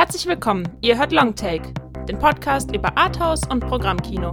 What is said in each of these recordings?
Herzlich willkommen, ihr hört Longtake, den Podcast über Arthouse und Programmkino.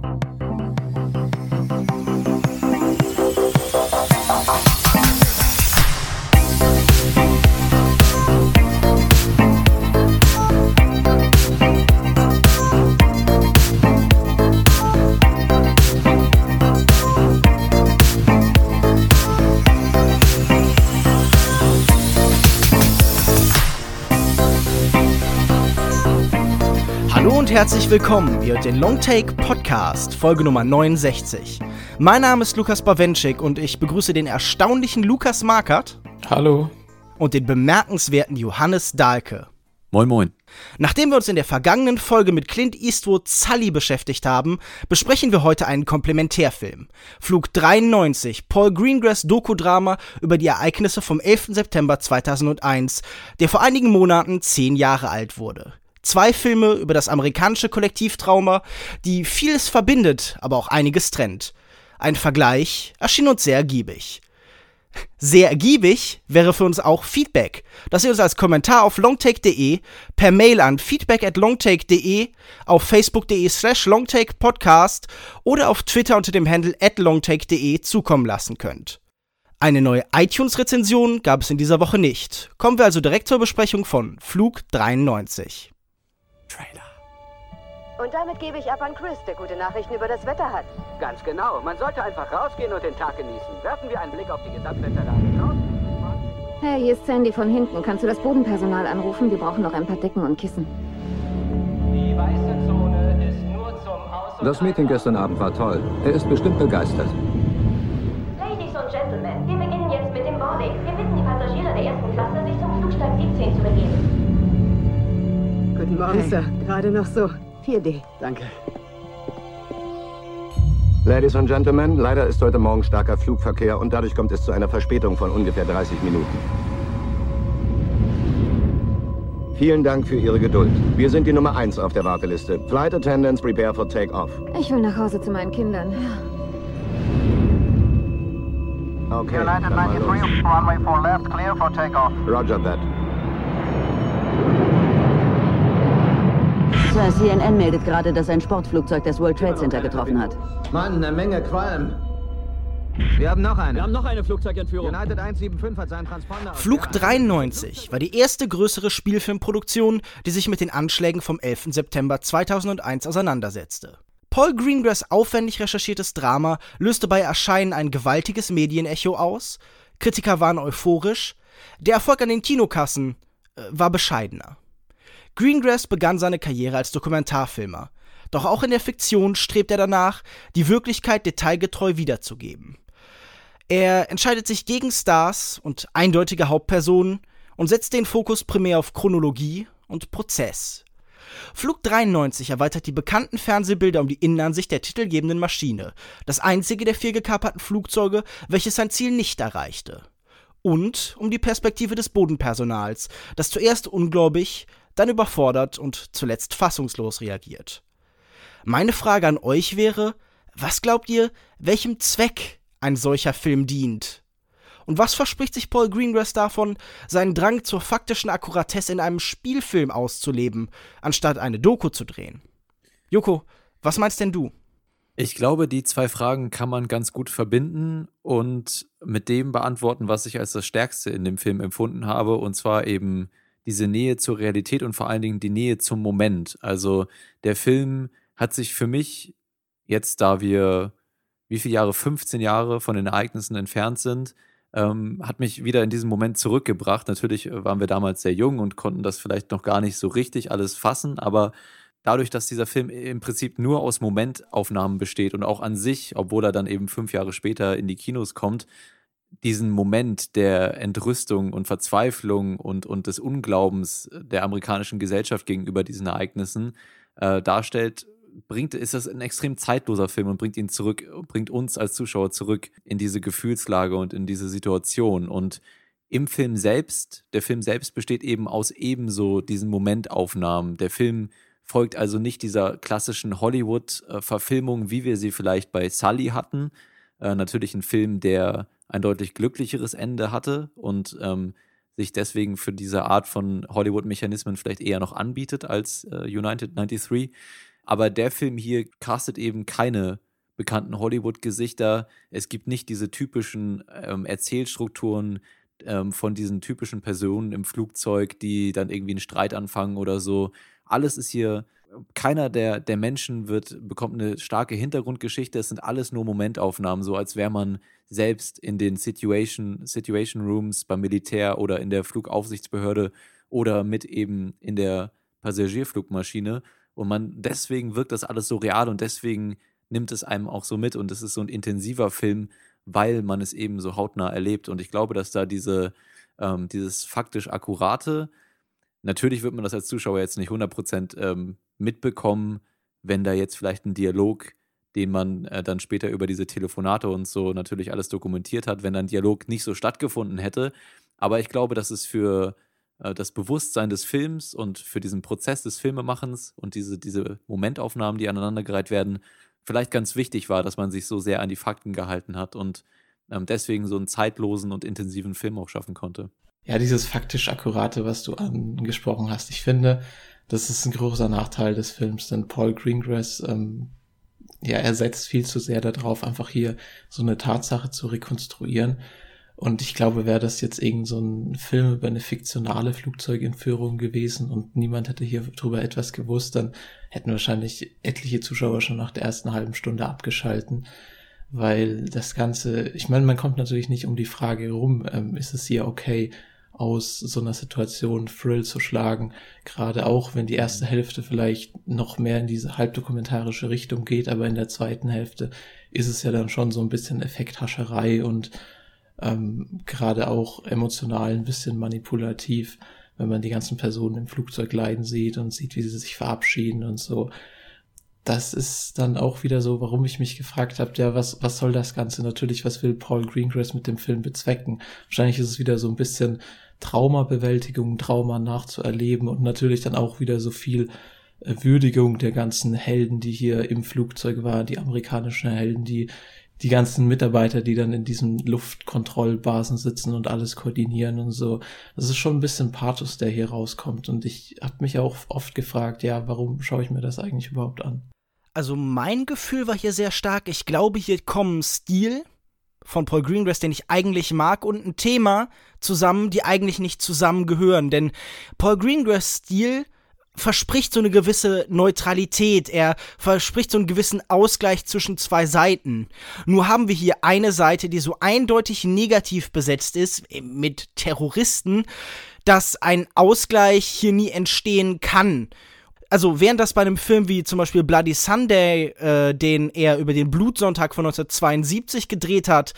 Herzlich willkommen. Ihr hört den Longtake Podcast, Folge Nummer 69. Mein Name ist Lukas Bawenschik und ich begrüße den erstaunlichen Lukas Markert. Hallo. Und den bemerkenswerten Johannes Dahlke. Moin, moin. Nachdem wir uns in der vergangenen Folge mit Clint Eastwood Sully beschäftigt haben, besprechen wir heute einen Komplementärfilm. Flug 93, Paul Greengrass Dokudrama über die Ereignisse vom 11. September 2001, der vor einigen Monaten zehn Jahre alt wurde. Zwei Filme über das amerikanische Kollektivtrauma, die vieles verbindet, aber auch einiges trennt. Ein Vergleich erschien uns sehr ergiebig. Sehr ergiebig wäre für uns auch Feedback, das ihr uns als Kommentar auf longtake.de, per Mail an feedback at longtake.de, auf facebook.de slash longtakepodcast oder auf Twitter unter dem Handle at longtake.de zukommen lassen könnt. Eine neue iTunes-Rezension gab es in dieser Woche nicht. Kommen wir also direkt zur Besprechung von Flug 93. Trailer. Und damit gebe ich ab an Chris, der gute Nachrichten über das Wetter hat. Ganz genau. Man sollte einfach rausgehen und den Tag genießen. Werfen wir einen Blick auf die Gesamtwetterlage. Hey, hier ist Sandy von hinten. Kannst du das Bodenpersonal anrufen? Wir brauchen noch ein paar Decken und Kissen. Die weiße Zone ist nur zum Aus- Das Meeting gestern Abend war toll. Er ist bestimmt begeistert. Guten Morgen, hey. Sir. Gerade noch so. 4D. Danke. Ladies and Gentlemen, leider ist heute Morgen starker Flugverkehr und dadurch kommt es zu einer Verspätung von ungefähr 30 Minuten. Vielen Dank für Ihre Geduld. Wir sind die Nummer 1 auf der Warteliste. Flight Attendants prepare for take-off. Ich will nach Hause zu meinen Kindern. Okay. United 93, runway 4 left, clear for takeoff. Roger that. Sir, CNN meldet gerade, dass ein Sportflugzeug das World Trade Center getroffen hat. Mann, eine Menge Qualm. Wir haben noch eine. Wir haben noch eine Flugzeugentführung. United 175 hat seinen Transponder. Flug 93 war die erste größere Spielfilmproduktion, die sich mit den Anschlägen vom 11. September 2001 auseinandersetzte. Paul Greengrass aufwendig recherchiertes Drama löste bei Erscheinen ein gewaltiges Medienecho aus, Kritiker waren euphorisch, der Erfolg an den Kinokassen äh, war bescheidener. Greengrass begann seine Karriere als Dokumentarfilmer. Doch auch in der Fiktion strebt er danach, die Wirklichkeit detailgetreu wiederzugeben. Er entscheidet sich gegen Stars und eindeutige Hauptpersonen und setzt den Fokus primär auf Chronologie und Prozess. Flug 93 erweitert die bekannten Fernsehbilder um die Innenansicht der titelgebenden Maschine, das einzige der vier gekaperten Flugzeuge, welches sein Ziel nicht erreichte. Und um die Perspektive des Bodenpersonals, das zuerst ungläubig, dann überfordert und zuletzt fassungslos reagiert. Meine Frage an euch wäre, was glaubt ihr, welchem Zweck ein solcher Film dient? Und was verspricht sich Paul Greengrass davon, seinen Drang zur faktischen Akkuratesse in einem Spielfilm auszuleben, anstatt eine Doku zu drehen? Joko, was meinst denn du? Ich glaube, die zwei Fragen kann man ganz gut verbinden und mit dem beantworten, was ich als das Stärkste in dem Film empfunden habe, und zwar eben diese Nähe zur Realität und vor allen Dingen die Nähe zum Moment. Also der Film hat sich für mich jetzt, da wir wie viele Jahre, 15 Jahre von den Ereignissen entfernt sind, ähm, hat mich wieder in diesen Moment zurückgebracht. Natürlich äh, waren wir damals sehr jung und konnten das vielleicht noch gar nicht so richtig alles fassen, aber dadurch, dass dieser Film im Prinzip nur aus Momentaufnahmen besteht und auch an sich, obwohl er dann eben fünf Jahre später in die Kinos kommt, diesen Moment der Entrüstung und Verzweiflung und, und des Unglaubens der amerikanischen Gesellschaft gegenüber diesen Ereignissen äh, darstellt, bringt, ist das ein extrem zeitloser Film und bringt ihn zurück, bringt uns als Zuschauer zurück in diese Gefühlslage und in diese Situation. Und im Film selbst, der Film selbst besteht eben aus ebenso diesen Momentaufnahmen. Der Film folgt also nicht dieser klassischen Hollywood-Verfilmung, wie wir sie vielleicht bei Sully hatten. Äh, natürlich ein Film, der ein deutlich glücklicheres Ende hatte und ähm, sich deswegen für diese Art von Hollywood-Mechanismen vielleicht eher noch anbietet als äh, United 93. Aber der Film hier castet eben keine bekannten Hollywood-Gesichter. Es gibt nicht diese typischen ähm, Erzählstrukturen ähm, von diesen typischen Personen im Flugzeug, die dann irgendwie einen Streit anfangen oder so. Alles ist hier keiner der, der Menschen wird, bekommt eine starke Hintergrundgeschichte. Es sind alles nur Momentaufnahmen, so als wäre man selbst in den Situation, Situation Rooms beim Militär oder in der Flugaufsichtsbehörde oder mit eben in der Passagierflugmaschine. Und man, deswegen wirkt das alles so real und deswegen nimmt es einem auch so mit. Und es ist so ein intensiver Film, weil man es eben so hautnah erlebt. Und ich glaube, dass da diese, ähm, dieses faktisch Akkurate, natürlich wird man das als Zuschauer jetzt nicht 100% ähm, mitbekommen, wenn da jetzt vielleicht ein Dialog, den man äh, dann später über diese Telefonate und so natürlich alles dokumentiert hat, wenn dann Dialog nicht so stattgefunden hätte. Aber ich glaube, dass es für äh, das Bewusstsein des Films und für diesen Prozess des Filmemachens und diese, diese Momentaufnahmen, die aneinandergereiht werden, vielleicht ganz wichtig war, dass man sich so sehr an die Fakten gehalten hat und ähm, deswegen so einen zeitlosen und intensiven Film auch schaffen konnte. Ja, dieses faktisch Akkurate, was du angesprochen hast. Ich finde, das ist ein großer Nachteil des Films, denn Paul Greengrass, ähm, ja, er setzt viel zu sehr darauf, einfach hier so eine Tatsache zu rekonstruieren. Und ich glaube, wäre das jetzt irgend so ein Film über eine fiktionale Flugzeugentführung gewesen und niemand hätte hier drüber etwas gewusst, dann hätten wahrscheinlich etliche Zuschauer schon nach der ersten halben Stunde abgeschalten, weil das Ganze, ich meine, man kommt natürlich nicht um die Frage rum, ähm, ist es hier okay, aus so einer Situation Thrill zu schlagen, gerade auch wenn die erste Hälfte vielleicht noch mehr in diese halbdokumentarische Richtung geht, aber in der zweiten Hälfte ist es ja dann schon so ein bisschen Effekthascherei und ähm, gerade auch emotional ein bisschen manipulativ, wenn man die ganzen Personen im Flugzeug leiden sieht und sieht, wie sie sich verabschieden und so. Das ist dann auch wieder so, warum ich mich gefragt habe, ja, was, was soll das Ganze? Natürlich, was will Paul Greengrass mit dem Film bezwecken? Wahrscheinlich ist es wieder so ein bisschen Traumabewältigung, Trauma nachzuerleben und natürlich dann auch wieder so viel äh, Würdigung der ganzen Helden, die hier im Flugzeug waren, die amerikanischen Helden, die die ganzen Mitarbeiter, die dann in diesen Luftkontrollbasen sitzen und alles koordinieren und so. Das ist schon ein bisschen Pathos, der hier rauskommt. Und ich habe mich auch oft gefragt, ja, warum schaue ich mir das eigentlich überhaupt an? Also mein Gefühl war hier sehr stark. Ich glaube, hier kommen Stil, von Paul Greengrass, den ich eigentlich mag, und ein Thema zusammen, die eigentlich nicht zusammengehören. Denn Paul Greengrass Stil verspricht so eine gewisse Neutralität, er verspricht so einen gewissen Ausgleich zwischen zwei Seiten. Nur haben wir hier eine Seite, die so eindeutig negativ besetzt ist, mit Terroristen, dass ein Ausgleich hier nie entstehen kann also während das bei einem Film wie zum Beispiel Bloody Sunday, äh, den er über den Blutsonntag von 1972 gedreht hat,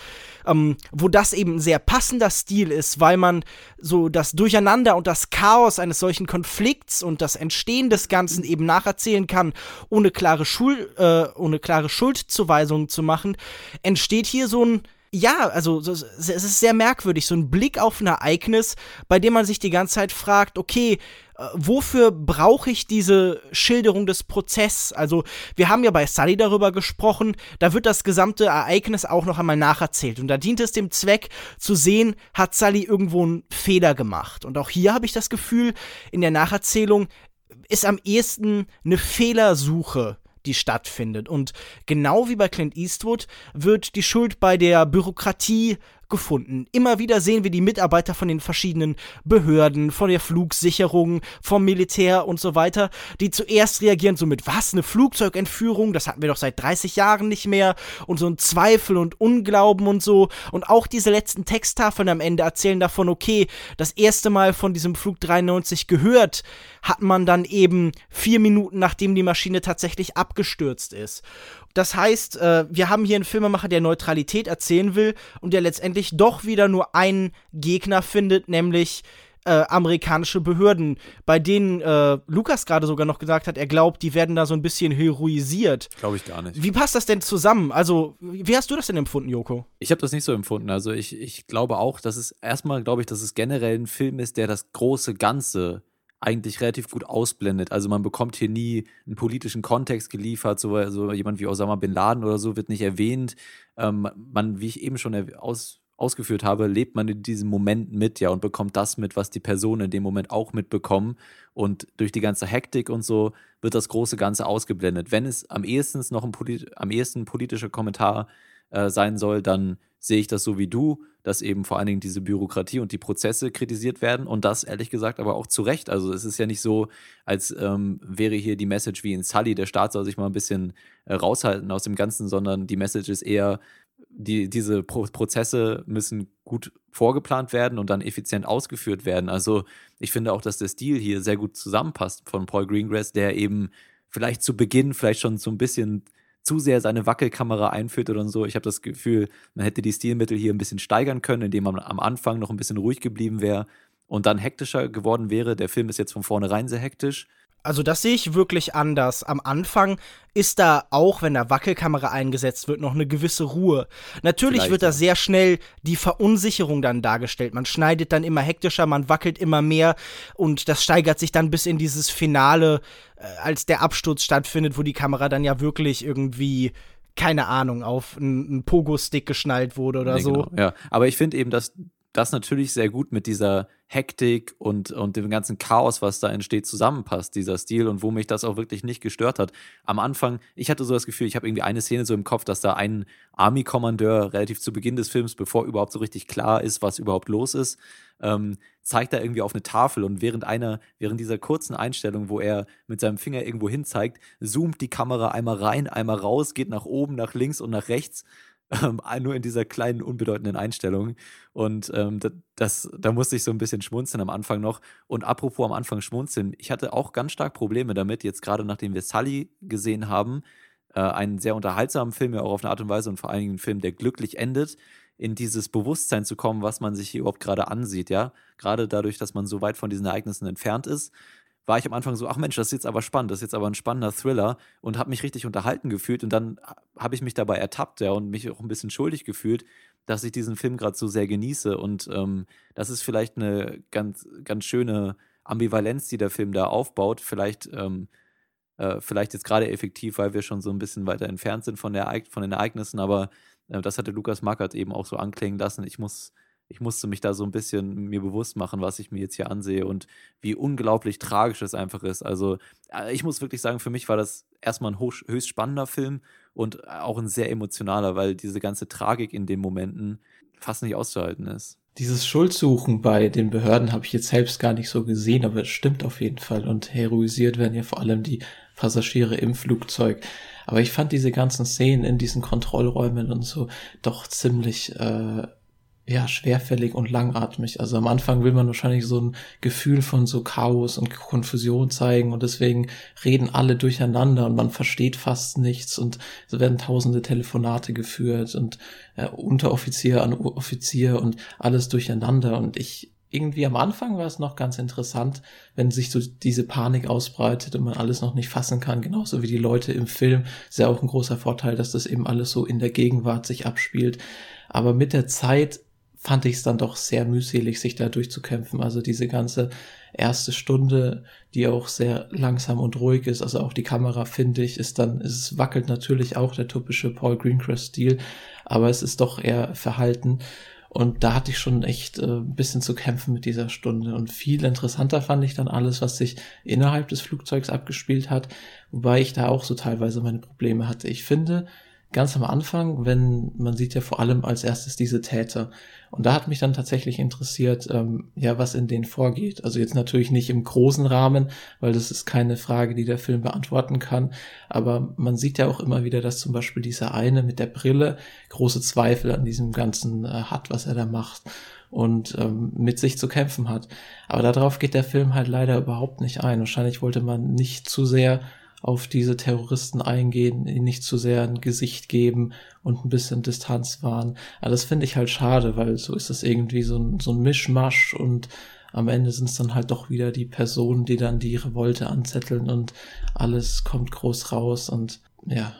ähm, wo das eben ein sehr passender Stil ist, weil man so das Durcheinander und das Chaos eines solchen Konflikts und das Entstehen des Ganzen eben nacherzählen kann, ohne klare, Schul äh, ohne klare Schuldzuweisungen zu machen, entsteht hier so ein ja, also es ist sehr merkwürdig, so ein Blick auf ein Ereignis, bei dem man sich die ganze Zeit fragt, okay, wofür brauche ich diese Schilderung des Prozesses? Also, wir haben ja bei Sully darüber gesprochen, da wird das gesamte Ereignis auch noch einmal nacherzählt. Und da dient es dem Zweck, zu sehen, hat Sully irgendwo einen Fehler gemacht. Und auch hier habe ich das Gefühl, in der Nacherzählung ist am ehesten eine Fehlersuche die stattfindet. Und genau wie bei Clint Eastwood wird die Schuld bei der Bürokratie gefunden. Immer wieder sehen wir die Mitarbeiter von den verschiedenen Behörden, von der Flugsicherung, vom Militär und so weiter, die zuerst reagieren so mit, was, eine Flugzeugentführung, das hatten wir doch seit 30 Jahren nicht mehr und so ein Zweifel und Unglauben und so. Und auch diese letzten Texttafeln am Ende erzählen davon, okay, das erste Mal von diesem Flug 93 gehört, hat man dann eben vier Minuten nachdem die Maschine tatsächlich abgestürzt ist. Das heißt, äh, wir haben hier einen Filmemacher, der Neutralität erzählen will und der letztendlich doch wieder nur einen Gegner findet, nämlich äh, amerikanische Behörden, bei denen äh, Lukas gerade sogar noch gesagt hat, er glaubt, die werden da so ein bisschen heroisiert. Glaube ich gar nicht. Wie passt das denn zusammen? Also, wie hast du das denn empfunden, Joko? Ich habe das nicht so empfunden. Also, ich, ich glaube auch, dass es erstmal, glaube ich, dass es generell ein Film ist, der das große Ganze eigentlich relativ gut ausblendet. Also man bekommt hier nie einen politischen Kontext geliefert, so, so jemand wie Osama bin Laden oder so wird nicht erwähnt. Ähm, man, wie ich eben schon aus, ausgeführt habe, lebt man in diesem Moment mit, ja, und bekommt das mit, was die Personen in dem Moment auch mitbekommen. Und durch die ganze Hektik und so wird das große Ganze ausgeblendet. Wenn es am ehesten noch ein, polit am ehesten politischer Kommentar äh, sein soll, dann sehe ich das so wie du, dass eben vor allen Dingen diese Bürokratie und die Prozesse kritisiert werden und das ehrlich gesagt aber auch zu Recht. Also es ist ja nicht so, als ähm, wäre hier die Message wie in Sully, der Staat soll sich mal ein bisschen äh, raushalten aus dem Ganzen, sondern die Message ist eher, die, diese Pro Prozesse müssen gut vorgeplant werden und dann effizient ausgeführt werden. Also ich finde auch, dass der Stil hier sehr gut zusammenpasst von Paul Greengrass, der eben vielleicht zu Beginn vielleicht schon so ein bisschen zu sehr seine Wackelkamera einführt oder so. Ich habe das Gefühl, man hätte die Stilmittel hier ein bisschen steigern können, indem man am Anfang noch ein bisschen ruhig geblieben wäre und dann hektischer geworden wäre. Der Film ist jetzt von vornherein sehr hektisch. Also das sehe ich wirklich anders. Am Anfang ist da auch, wenn da Wackelkamera eingesetzt wird, noch eine gewisse Ruhe. Natürlich Vielleicht, wird da sehr schnell die Verunsicherung dann dargestellt. Man schneidet dann immer hektischer, man wackelt immer mehr und das steigert sich dann bis in dieses Finale, äh, als der Absturz stattfindet, wo die Kamera dann ja wirklich irgendwie keine Ahnung, auf einen Pogo-Stick geschnallt wurde oder nee, so. Genau, ja, aber ich finde eben, dass das natürlich sehr gut mit dieser Hektik und, und dem ganzen Chaos, was da entsteht, zusammenpasst, dieser Stil und wo mich das auch wirklich nicht gestört hat. Am Anfang, ich hatte so das Gefühl, ich habe irgendwie eine Szene so im Kopf, dass da ein Army-Kommandeur relativ zu Beginn des Films, bevor überhaupt so richtig klar ist, was überhaupt los ist, ähm, zeigt er irgendwie auf eine Tafel und während einer, während dieser kurzen Einstellung, wo er mit seinem Finger irgendwo hin zeigt, zoomt die Kamera einmal rein, einmal raus, geht nach oben, nach links und nach rechts ähm, nur in dieser kleinen, unbedeutenden Einstellung. Und ähm, das, da musste ich so ein bisschen schmunzeln am Anfang noch. Und apropos am Anfang schmunzeln, ich hatte auch ganz stark Probleme damit, jetzt gerade nachdem wir Sully gesehen haben, äh, einen sehr unterhaltsamen Film, ja auch auf eine Art und Weise und vor allen Dingen einen Film, der glücklich endet, in dieses Bewusstsein zu kommen, was man sich hier überhaupt gerade ansieht, ja. Gerade dadurch, dass man so weit von diesen Ereignissen entfernt ist war ich am Anfang so, ach Mensch, das ist jetzt aber spannend, das ist jetzt aber ein spannender Thriller und habe mich richtig unterhalten gefühlt und dann habe ich mich dabei ertappt ja, und mich auch ein bisschen schuldig gefühlt, dass ich diesen Film gerade so sehr genieße und ähm, das ist vielleicht eine ganz, ganz schöne Ambivalenz, die der Film da aufbaut, vielleicht ähm, äh, vielleicht jetzt gerade effektiv, weil wir schon so ein bisschen weiter entfernt sind von, der, von den Ereignissen, aber äh, das hatte Lukas Mackert eben auch so anklingen lassen. Ich muss ich musste mich da so ein bisschen mir bewusst machen, was ich mir jetzt hier ansehe und wie unglaublich tragisch es einfach ist. Also äh, ich muss wirklich sagen, für mich war das erstmal ein höchst spannender Film und auch ein sehr emotionaler, weil diese ganze Tragik in den Momenten fast nicht auszuhalten ist. Dieses Schuldsuchen bei den Behörden habe ich jetzt selbst gar nicht so gesehen, aber es stimmt auf jeden Fall. Und heroisiert werden ja vor allem die Passagiere im Flugzeug. Aber ich fand diese ganzen Szenen in diesen Kontrollräumen und so doch ziemlich äh, ja, schwerfällig und langatmig. Also am Anfang will man wahrscheinlich so ein Gefühl von so Chaos und Konfusion zeigen und deswegen reden alle durcheinander und man versteht fast nichts und es werden tausende Telefonate geführt und äh, Unteroffizier an Offizier und alles durcheinander und ich irgendwie am Anfang war es noch ganz interessant, wenn sich so diese Panik ausbreitet und man alles noch nicht fassen kann, genauso wie die Leute im Film. Ist ja auch ein großer Vorteil, dass das eben alles so in der Gegenwart sich abspielt. Aber mit der Zeit fand ich es dann doch sehr mühselig, sich da durchzukämpfen. Also diese ganze erste Stunde, die auch sehr langsam und ruhig ist, also auch die Kamera, finde ich, ist dann, es wackelt natürlich auch der typische Paul Greencrest-Stil, aber es ist doch eher verhalten. Und da hatte ich schon echt äh, ein bisschen zu kämpfen mit dieser Stunde. Und viel interessanter fand ich dann alles, was sich innerhalb des Flugzeugs abgespielt hat, wobei ich da auch so teilweise meine Probleme hatte. Ich finde, ganz am Anfang, wenn man sieht ja vor allem als erstes diese Täter. Und da hat mich dann tatsächlich interessiert, ähm, ja, was in denen vorgeht. Also jetzt natürlich nicht im großen Rahmen, weil das ist keine Frage, die der Film beantworten kann. Aber man sieht ja auch immer wieder, dass zum Beispiel dieser eine mit der Brille große Zweifel an diesem Ganzen äh, hat, was er da macht und ähm, mit sich zu kämpfen hat. Aber darauf geht der Film halt leider überhaupt nicht ein. Wahrscheinlich wollte man nicht zu sehr auf diese Terroristen eingehen, ihnen nicht zu sehr ein Gesicht geben und ein bisschen Distanz wahren. Aber das finde ich halt schade, weil so ist das irgendwie so ein, so ein Mischmasch und am Ende sind es dann halt doch wieder die Personen, die dann die Revolte anzetteln und alles kommt groß raus und ja.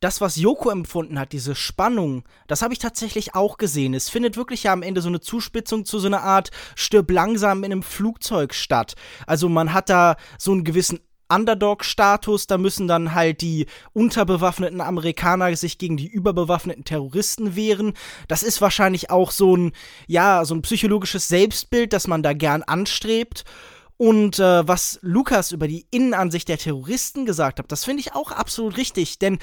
Das, was Yoko empfunden hat, diese Spannung, das habe ich tatsächlich auch gesehen. Es findet wirklich ja am Ende so eine Zuspitzung zu so einer Art Stirb langsam in einem Flugzeug statt. Also man hat da so einen gewissen Underdog-Status, da müssen dann halt die unterbewaffneten Amerikaner sich gegen die überbewaffneten Terroristen wehren. Das ist wahrscheinlich auch so ein, ja, so ein psychologisches Selbstbild, das man da gern anstrebt. Und äh, was Lukas über die Innenansicht der Terroristen gesagt hat, das finde ich auch absolut richtig. Denn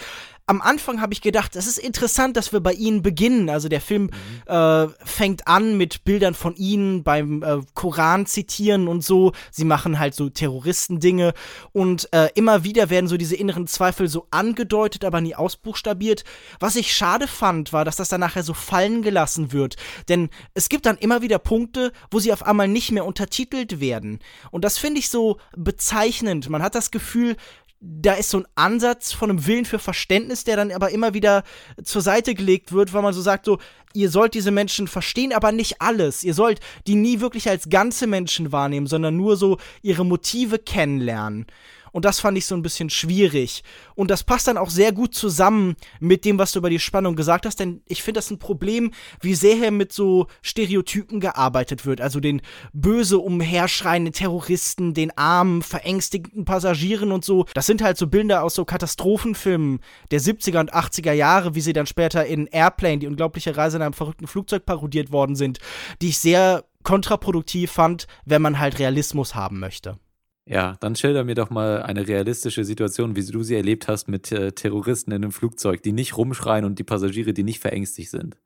am Anfang habe ich gedacht, es ist interessant, dass wir bei ihnen beginnen. Also der Film mhm. äh, fängt an mit Bildern von ihnen beim äh, Koran zitieren und so. Sie machen halt so Terroristendinge und äh, immer wieder werden so diese inneren Zweifel so angedeutet, aber nie ausbuchstabiert. Was ich schade fand, war, dass das dann nachher so fallen gelassen wird. Denn es gibt dann immer wieder Punkte, wo sie auf einmal nicht mehr untertitelt werden. Und das finde ich so bezeichnend. Man hat das Gefühl, da ist so ein Ansatz von einem Willen für Verständnis, der dann aber immer wieder zur Seite gelegt wird, weil man so sagt, so, ihr sollt diese Menschen verstehen, aber nicht alles. Ihr sollt die nie wirklich als ganze Menschen wahrnehmen, sondern nur so ihre Motive kennenlernen. Und das fand ich so ein bisschen schwierig. Und das passt dann auch sehr gut zusammen mit dem, was du über die Spannung gesagt hast, denn ich finde das ein Problem, wie sehr hier mit so Stereotypen gearbeitet wird. Also den böse umherschreienden Terroristen, den armen, verängstigten Passagieren und so. Das sind halt so Bilder aus so Katastrophenfilmen der 70er und 80er Jahre, wie sie dann später in Airplane, die unglaubliche Reise in einem verrückten Flugzeug parodiert worden sind, die ich sehr kontraproduktiv fand, wenn man halt Realismus haben möchte. Ja, dann schilder mir doch mal eine realistische Situation, wie du sie erlebt hast mit äh, Terroristen in einem Flugzeug, die nicht rumschreien und die Passagiere, die nicht verängstigt sind.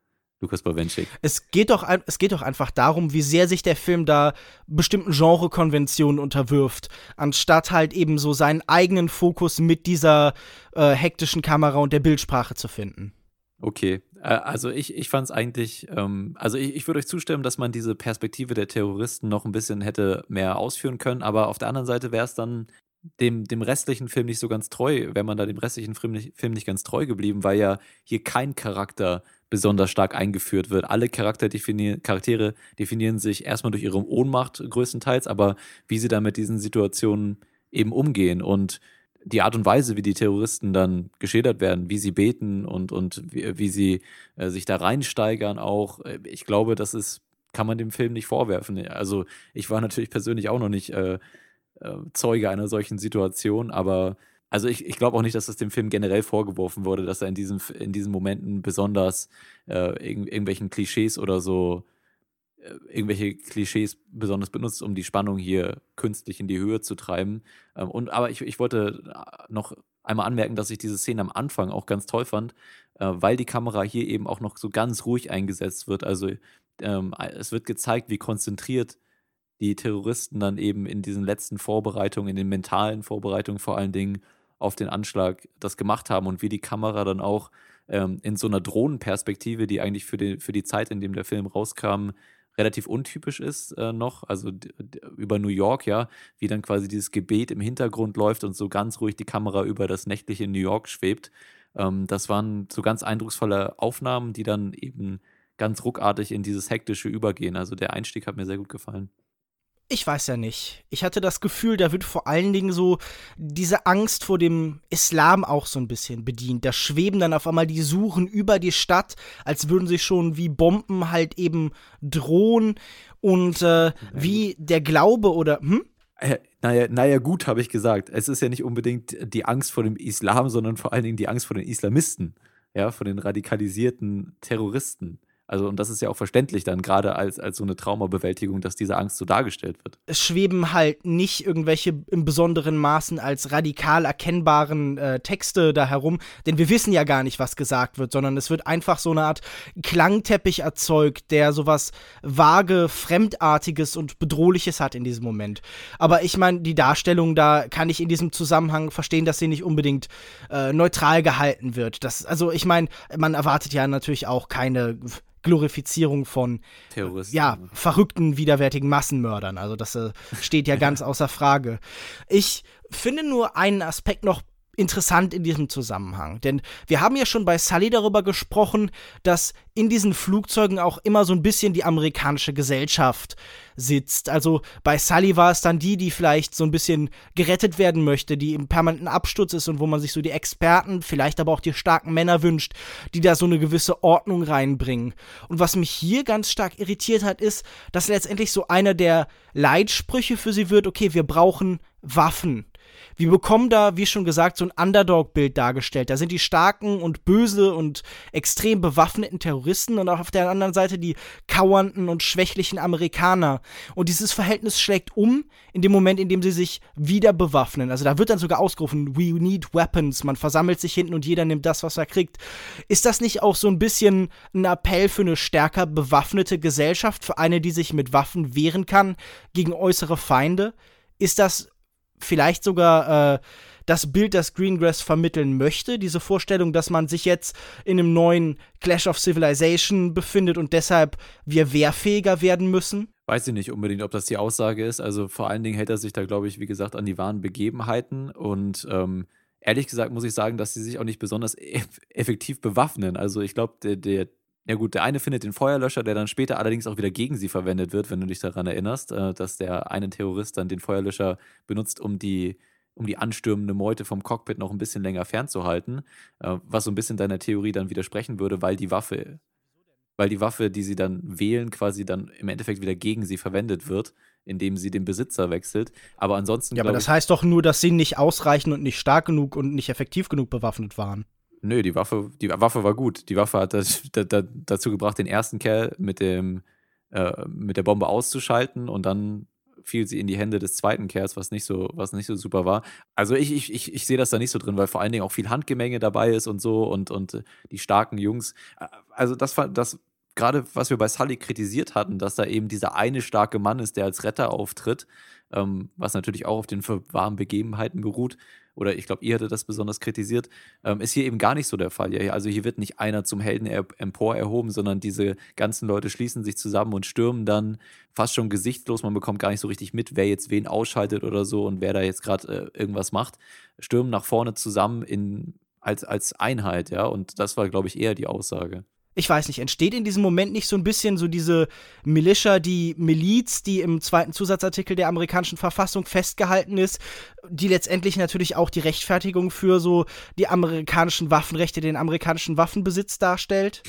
Lukas Bawenschik. Es geht doch, es geht doch einfach darum, wie sehr sich der Film da bestimmten Genrekonventionen unterwirft, anstatt halt eben so seinen eigenen Fokus mit dieser äh, hektischen Kamera und der Bildsprache zu finden. Okay, äh, also ich, ich fand es eigentlich, ähm, also ich, ich würde euch zustimmen, dass man diese Perspektive der Terroristen noch ein bisschen hätte mehr ausführen können, aber auf der anderen Seite wäre es dann dem, dem restlichen Film nicht so ganz treu, wäre man da dem restlichen Film nicht, Film nicht ganz treu geblieben, weil ja hier kein Charakter besonders stark eingeführt wird. Alle definier Charaktere definieren sich erstmal durch ihre Ohnmacht größtenteils, aber wie sie dann mit diesen Situationen eben umgehen und die Art und Weise, wie die Terroristen dann geschildert werden, wie sie beten und, und wie, wie sie äh, sich da reinsteigern auch, äh, ich glaube, das ist, kann man dem Film nicht vorwerfen. Also ich war natürlich persönlich auch noch nicht äh, äh, Zeuge einer solchen Situation, aber also ich, ich glaube auch nicht, dass das dem Film generell vorgeworfen wurde, dass er in diesen, in diesen Momenten besonders äh, irg irgendwelchen Klischees oder so irgendwelche Klischees besonders benutzt, um die Spannung hier künstlich in die Höhe zu treiben. Ähm, und aber ich, ich wollte äh, noch einmal anmerken, dass ich diese Szene am Anfang auch ganz toll fand, äh, weil die Kamera hier eben auch noch so ganz ruhig eingesetzt wird. Also ähm, es wird gezeigt, wie konzentriert die Terroristen dann eben in diesen letzten Vorbereitungen, in den mentalen Vorbereitungen vor allen Dingen auf den Anschlag das gemacht haben und wie die Kamera dann auch ähm, in so einer Drohnenperspektive, die eigentlich für die, für die Zeit, in dem der Film rauskam, relativ untypisch ist äh, noch, also über New York, ja, wie dann quasi dieses Gebet im Hintergrund läuft und so ganz ruhig die Kamera über das nächtliche New York schwebt. Ähm, das waren so ganz eindrucksvolle Aufnahmen, die dann eben ganz ruckartig in dieses Hektische übergehen. Also der Einstieg hat mir sehr gut gefallen. Ich weiß ja nicht. Ich hatte das Gefühl, da wird vor allen Dingen so diese Angst vor dem Islam auch so ein bisschen bedient. Da schweben dann auf einmal die Suchen über die Stadt, als würden sie schon wie Bomben halt eben drohen. Und äh, wie der Glaube oder. Hm? Äh, naja, naja, gut, habe ich gesagt. Es ist ja nicht unbedingt die Angst vor dem Islam, sondern vor allen Dingen die Angst vor den Islamisten. Ja, vor den radikalisierten Terroristen. Also, und das ist ja auch verständlich dann, gerade als, als so eine Traumabewältigung, dass diese Angst so dargestellt wird. Es schweben halt nicht irgendwelche im besonderen Maßen als radikal erkennbaren äh, Texte da herum, denn wir wissen ja gar nicht, was gesagt wird, sondern es wird einfach so eine Art Klangteppich erzeugt, der sowas vage, fremdartiges und bedrohliches hat in diesem Moment. Aber ich meine, die Darstellung, da kann ich in diesem Zusammenhang verstehen, dass sie nicht unbedingt äh, neutral gehalten wird. Das, also ich meine, man erwartet ja natürlich auch keine Glorifizierung von Terroristen. ja, verrückten, widerwärtigen Massenmördern. Also das äh, steht ja ganz außer Frage. Ich finde nur einen Aspekt noch interessant in diesem Zusammenhang. Denn wir haben ja schon bei Sully darüber gesprochen, dass in diesen Flugzeugen auch immer so ein bisschen die amerikanische Gesellschaft sitzt. Also bei Sully war es dann die, die vielleicht so ein bisschen gerettet werden möchte, die im permanenten Absturz ist und wo man sich so die Experten, vielleicht aber auch die starken Männer wünscht, die da so eine gewisse Ordnung reinbringen. Und was mich hier ganz stark irritiert hat, ist, dass letztendlich so einer der Leitsprüche für sie wird, okay, wir brauchen Waffen wir bekommen da, wie schon gesagt, so ein Underdog-Bild dargestellt. Da sind die starken und böse und extrem bewaffneten Terroristen und auch auf der anderen Seite die kauernden und schwächlichen Amerikaner. Und dieses Verhältnis schlägt um in dem Moment, in dem sie sich wieder bewaffnen. Also da wird dann sogar ausgerufen, we need weapons. Man versammelt sich hinten und jeder nimmt das, was er kriegt. Ist das nicht auch so ein bisschen ein Appell für eine stärker bewaffnete Gesellschaft, für eine, die sich mit Waffen wehren kann gegen äußere Feinde? Ist das vielleicht sogar äh, das Bild, das Greengrass vermitteln möchte, diese Vorstellung, dass man sich jetzt in einem neuen Clash of Civilization befindet und deshalb wir wehrfähiger werden müssen? Weiß ich nicht unbedingt, ob das die Aussage ist. Also vor allen Dingen hält er sich da, glaube ich, wie gesagt, an die wahren Begebenheiten und ähm, ehrlich gesagt muss ich sagen, dass sie sich auch nicht besonders effektiv bewaffnen. Also ich glaube, der, der ja gut, der eine findet den Feuerlöscher, der dann später allerdings auch wieder gegen sie verwendet wird, wenn du dich daran erinnerst, äh, dass der eine Terrorist dann den Feuerlöscher benutzt, um die, um die anstürmende Meute vom Cockpit noch ein bisschen länger fernzuhalten, äh, was so ein bisschen deiner Theorie dann widersprechen würde, weil die Waffe, weil die Waffe, die sie dann wählen, quasi dann im Endeffekt wieder gegen sie verwendet wird, indem sie den Besitzer wechselt. Aber ansonsten. Ja, aber das heißt doch nur, dass sie nicht ausreichend und nicht stark genug und nicht effektiv genug bewaffnet waren. Nö, die Waffe, die Waffe war gut. Die Waffe hat das, da, da, dazu gebracht, den ersten Kerl mit, dem, äh, mit der Bombe auszuschalten und dann fiel sie in die Hände des zweiten Kerls, was nicht so, was nicht so super war. Also ich, ich, ich, ich sehe das da nicht so drin, weil vor allen Dingen auch viel Handgemenge dabei ist und so und, und äh, die starken Jungs. Äh, also das, das gerade was wir bei Sully kritisiert hatten, dass da eben dieser eine starke Mann ist, der als Retter auftritt, ähm, was natürlich auch auf den wahren Begebenheiten beruht, oder ich glaube, ihr hattet das besonders kritisiert, ähm, ist hier eben gar nicht so der Fall. Ja, also hier wird nicht einer zum Helden empor erhoben, sondern diese ganzen Leute schließen sich zusammen und stürmen dann fast schon gesichtslos. Man bekommt gar nicht so richtig mit, wer jetzt wen ausschaltet oder so und wer da jetzt gerade äh, irgendwas macht. Stürmen nach vorne zusammen in, als, als Einheit, ja. Und das war, glaube ich, eher die Aussage ich weiß nicht, entsteht in diesem Moment nicht so ein bisschen so diese Militia, die Miliz, die im zweiten Zusatzartikel der amerikanischen Verfassung festgehalten ist, die letztendlich natürlich auch die Rechtfertigung für so die amerikanischen Waffenrechte, den amerikanischen Waffenbesitz darstellt?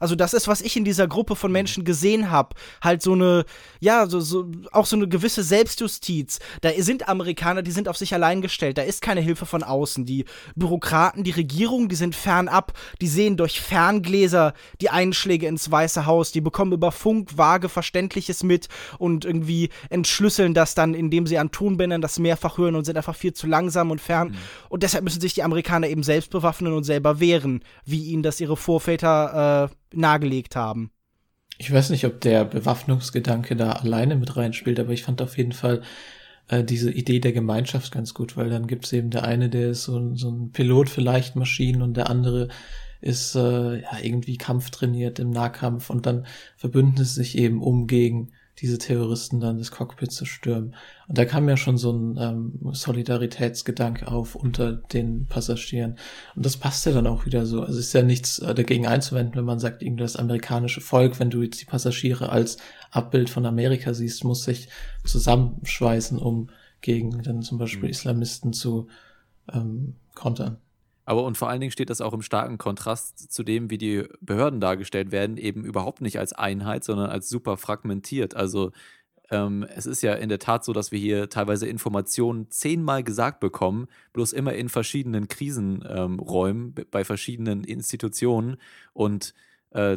Also das ist, was ich in dieser Gruppe von Menschen gesehen habe. Halt so eine, ja, so, so, auch so eine gewisse Selbstjustiz. Da sind Amerikaner, die sind auf sich allein gestellt. Da ist keine Hilfe von außen. Die Bürokraten, die Regierung, die sind fernab. Die sehen durch Ferngläser die Einschläge ins Weiße Haus. Die bekommen über Funk vage Verständliches mit und irgendwie entschlüsseln das dann, indem sie an Tonbändern das mehrfach hören und sind einfach viel zu langsam und fern. Mhm. Und deshalb müssen sich die Amerikaner eben selbst bewaffnen und selber wehren, wie ihnen das ihre Vorväter äh, nahegelegt haben. Ich weiß nicht, ob der Bewaffnungsgedanke da alleine mit reinspielt, aber ich fand auf jeden Fall äh, diese Idee der Gemeinschaft ganz gut, weil dann gibt's eben der eine, der ist so, so ein Pilot für Leichtmaschinen und der andere ist äh, ja irgendwie kampftrainiert im Nahkampf und dann verbünden sie sich eben um gegen diese Terroristen dann das Cockpit zu stürmen. Und da kam ja schon so ein ähm, Solidaritätsgedanke auf unter den Passagieren. Und das passt ja dann auch wieder so. Also ist ja nichts äh, dagegen einzuwenden, wenn man sagt, irgendwie das amerikanische Volk, wenn du jetzt die Passagiere als Abbild von Amerika siehst, muss sich zusammenschweißen, um gegen dann zum Beispiel mhm. Islamisten zu ähm, kontern. Aber und vor allen Dingen steht das auch im starken Kontrast zu dem, wie die Behörden dargestellt werden, eben überhaupt nicht als Einheit, sondern als super fragmentiert. Also ähm, es ist ja in der Tat so, dass wir hier teilweise Informationen zehnmal gesagt bekommen, bloß immer in verschiedenen Krisenräumen, ähm, bei verschiedenen Institutionen. Und äh,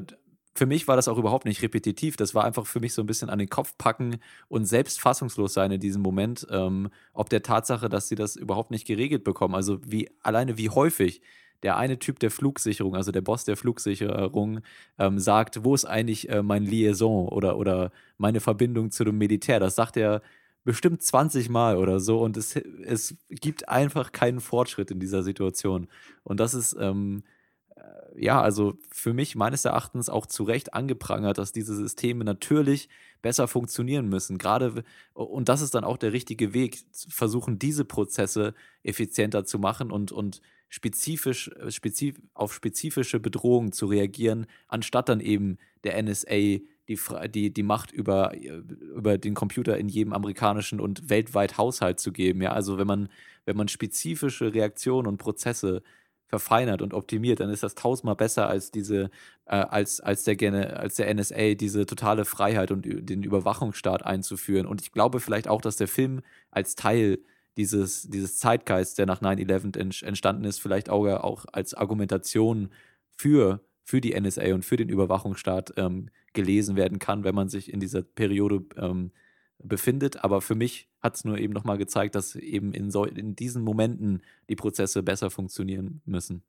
für mich war das auch überhaupt nicht repetitiv. Das war einfach für mich so ein bisschen an den Kopf packen und selbst fassungslos sein in diesem Moment, ähm, ob der Tatsache, dass sie das überhaupt nicht geregelt bekommen. Also wie alleine wie häufig der eine Typ der Flugsicherung, also der Boss der Flugsicherung, ähm, sagt, wo ist eigentlich äh, mein Liaison oder, oder meine Verbindung zu dem Militär? Das sagt er bestimmt 20 Mal oder so und es, es gibt einfach keinen Fortschritt in dieser Situation. Und das ist ähm, ja, also für mich meines Erachtens auch zu Recht angeprangert, dass diese Systeme natürlich besser funktionieren müssen. Gerade, und das ist dann auch der richtige Weg, versuchen diese Prozesse effizienter zu machen und, und spezifisch, spezif auf spezifische Bedrohungen zu reagieren, anstatt dann eben der NSA die, die, die Macht über, über den Computer in jedem amerikanischen und weltweit Haushalt zu geben. Ja, also wenn man, wenn man spezifische Reaktionen und Prozesse verfeinert und optimiert, dann ist das tausendmal besser als diese, äh, als, als, der, als der NSA diese totale Freiheit und den Überwachungsstaat einzuführen. Und ich glaube vielleicht auch, dass der Film als Teil dieses, dieses Zeitgeist, der nach 9-11 entstanden ist, vielleicht auch, auch als Argumentation für, für die NSA und für den Überwachungsstaat ähm, gelesen werden kann, wenn man sich in dieser Periode ähm, befindet. Aber für mich hat es nur eben nochmal gezeigt, dass eben in, so, in diesen Momenten die Prozesse besser funktionieren müssen.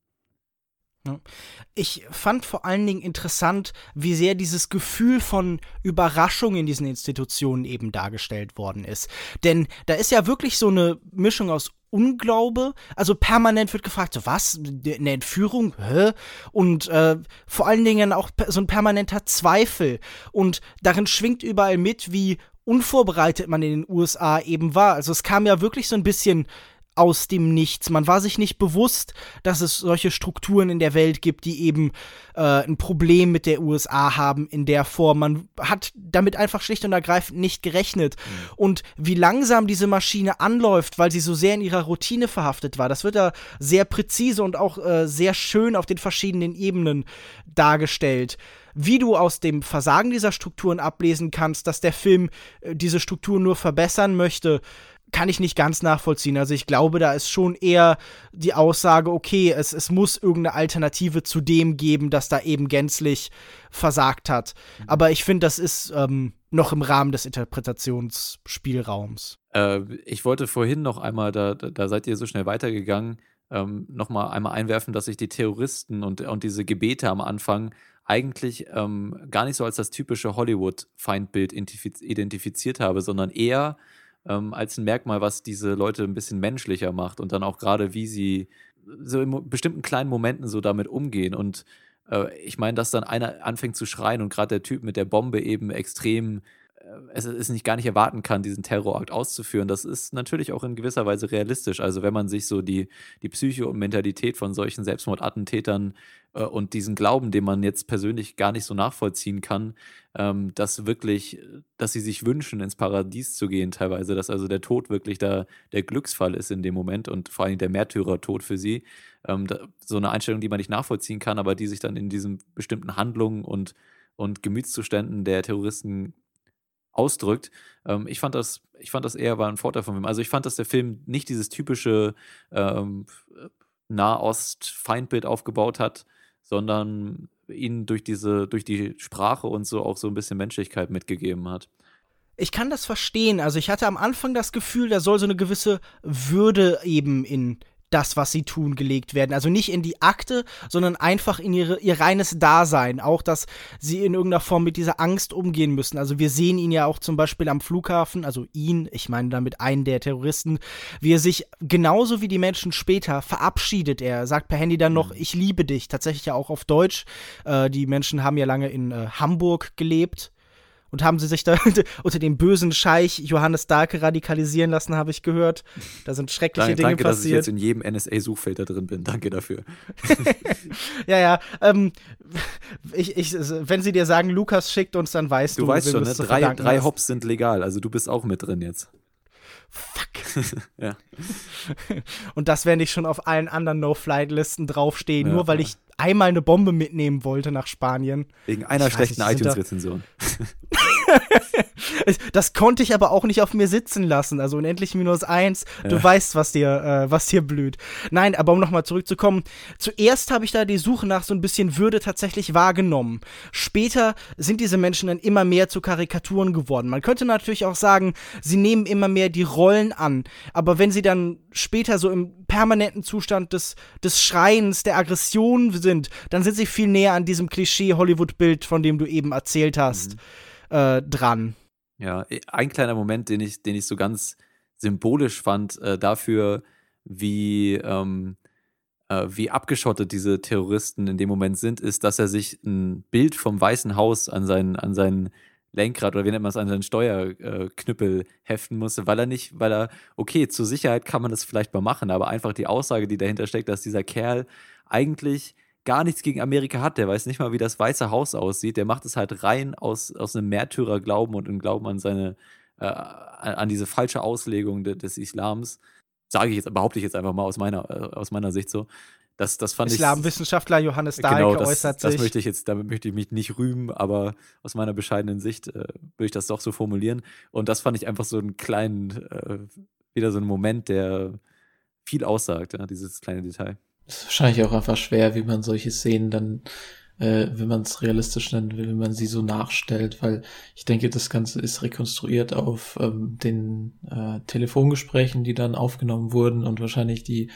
Ich fand vor allen Dingen interessant, wie sehr dieses Gefühl von Überraschung in diesen Institutionen eben dargestellt worden ist. Denn da ist ja wirklich so eine Mischung aus Unglaube, also permanent wird gefragt, so was, eine Entführung, hä? Und äh, vor allen Dingen auch so ein permanenter Zweifel. Und darin schwingt überall mit, wie unvorbereitet man in den USA eben war. Also es kam ja wirklich so ein bisschen aus dem Nichts. Man war sich nicht bewusst, dass es solche Strukturen in der Welt gibt, die eben äh, ein Problem mit der USA haben in der Form. Man hat damit einfach schlicht und ergreifend nicht gerechnet. Mhm. Und wie langsam diese Maschine anläuft, weil sie so sehr in ihrer Routine verhaftet war, das wird da sehr präzise und auch äh, sehr schön auf den verschiedenen Ebenen dargestellt wie du aus dem Versagen dieser Strukturen ablesen kannst, dass der Film äh, diese Strukturen nur verbessern möchte, kann ich nicht ganz nachvollziehen. Also ich glaube, da ist schon eher die Aussage, okay, es, es muss irgendeine Alternative zu dem geben, das da eben gänzlich versagt hat. Mhm. Aber ich finde, das ist ähm, noch im Rahmen des Interpretationsspielraums. Äh, ich wollte vorhin noch einmal, da, da seid ihr so schnell weitergegangen, ähm, noch mal einmal einwerfen, dass ich die Terroristen und, und diese Gebete am Anfang eigentlich ähm, gar nicht so als das typische Hollywood-Feindbild identifiziert habe, sondern eher ähm, als ein Merkmal, was diese Leute ein bisschen menschlicher macht und dann auch gerade, wie sie so in bestimmten kleinen Momenten so damit umgehen. Und äh, ich meine, dass dann einer anfängt zu schreien und gerade der Typ mit der Bombe eben extrem äh, es ist nicht gar nicht erwarten kann, diesen Terrorakt auszuführen. Das ist natürlich auch in gewisser Weise realistisch. Also wenn man sich so die, die Psyche und Mentalität von solchen Selbstmordattentätern äh, und diesen Glauben, den man jetzt persönlich gar nicht so nachvollziehen kann, ähm, dass wirklich, dass sie sich wünschen, ins Paradies zu gehen teilweise, dass also der Tod wirklich da der Glücksfall ist in dem Moment und vor allem der Märtyrertod für sie. Ähm, da, so eine Einstellung, die man nicht nachvollziehen kann, aber die sich dann in diesen bestimmten Handlungen und, und Gemütszuständen der Terroristen ausdrückt. Ähm, ich fand das, ich fand das eher war ein Vorteil von ihm. Also ich fand, dass der Film nicht dieses typische ähm, Nahost-Feindbild aufgebaut hat, sondern ihnen durch diese, durch die Sprache und so auch so ein bisschen Menschlichkeit mitgegeben hat. Ich kann das verstehen. Also ich hatte am Anfang das Gefühl, da soll so eine gewisse Würde eben in das, was sie tun, gelegt werden. Also nicht in die Akte, sondern einfach in ihre, ihr reines Dasein. Auch, dass sie in irgendeiner Form mit dieser Angst umgehen müssen. Also wir sehen ihn ja auch zum Beispiel am Flughafen, also ihn, ich meine damit einen der Terroristen, wie er sich genauso wie die Menschen später verabschiedet. Er sagt per Handy dann noch, mhm. ich liebe dich. Tatsächlich ja auch auf Deutsch. Äh, die Menschen haben ja lange in äh, Hamburg gelebt und haben sie sich da unter dem bösen Scheich Johannes Dahlke radikalisieren lassen, habe ich gehört. Da sind schreckliche danke, Dinge danke, passiert. Danke, dass ich jetzt in jedem NSA-Suchfeld da drin bin. Danke dafür. ja, ja. Ähm, ich, ich, wenn sie dir sagen, Lukas schickt uns, dann weißt du. Du weißt schon, ne? drei, drei Hops sind legal. Also du bist auch mit drin jetzt. Fuck. ja. Und das, wenn ich schon auf allen anderen No-Flight-Listen draufstehe, ja, nur weil ja. ich einmal eine Bombe mitnehmen wollte nach Spanien. Wegen einer ich schlechten iTunes-Rezension. Das konnte ich aber auch nicht auf mir sitzen lassen. Also unendlich minus eins. Du ja. weißt, was dir, äh, was dir blüht. Nein, aber um nochmal zurückzukommen. Zuerst habe ich da die Suche nach so ein bisschen Würde tatsächlich wahrgenommen. Später sind diese Menschen dann immer mehr zu Karikaturen geworden. Man könnte natürlich auch sagen, sie nehmen immer mehr die Rollen an. Aber wenn sie dann später so im permanenten Zustand des, des Schreiens, der Aggression sind, dann sind sie viel näher an diesem Klischee-Hollywood-Bild, von dem du eben erzählt hast. Mhm äh, dran. Ja, ein kleiner Moment, den ich, den ich so ganz symbolisch fand äh, dafür, wie, ähm, äh, wie abgeschottet diese Terroristen in dem Moment sind, ist, dass er sich ein Bild vom Weißen Haus an seinen, an seinen Lenkrad oder wie nennt man es, an seinen Steuerknüppel heften musste, weil er nicht, weil er, okay, zur Sicherheit kann man das vielleicht mal machen, aber einfach die Aussage, die dahinter steckt, dass dieser Kerl eigentlich gar nichts gegen Amerika hat. Der weiß nicht mal, wie das Weiße Haus aussieht. Der macht es halt rein aus, aus einem Märtyrerglauben und einem Glauben an seine, äh, an diese falsche Auslegung de, des Islams. Sage ich jetzt, behaupte ich jetzt einfach mal aus meiner, äh, aus meiner Sicht so. Das, das fand Islamwissenschaftler Johannes Dahlke genau, das, äußert sich. Das möchte ich jetzt, damit möchte ich mich nicht rühmen, aber aus meiner bescheidenen Sicht äh, würde ich das doch so formulieren. Und das fand ich einfach so einen kleinen, äh, wieder so ein Moment, der viel aussagt, ja, dieses kleine Detail. Es ist wahrscheinlich auch einfach schwer, wie man solche Szenen dann, äh, wenn man es realistisch nennen will, wenn man sie so nachstellt, weil ich denke, das Ganze ist rekonstruiert auf ähm, den äh, Telefongesprächen, die dann aufgenommen wurden und wahrscheinlich die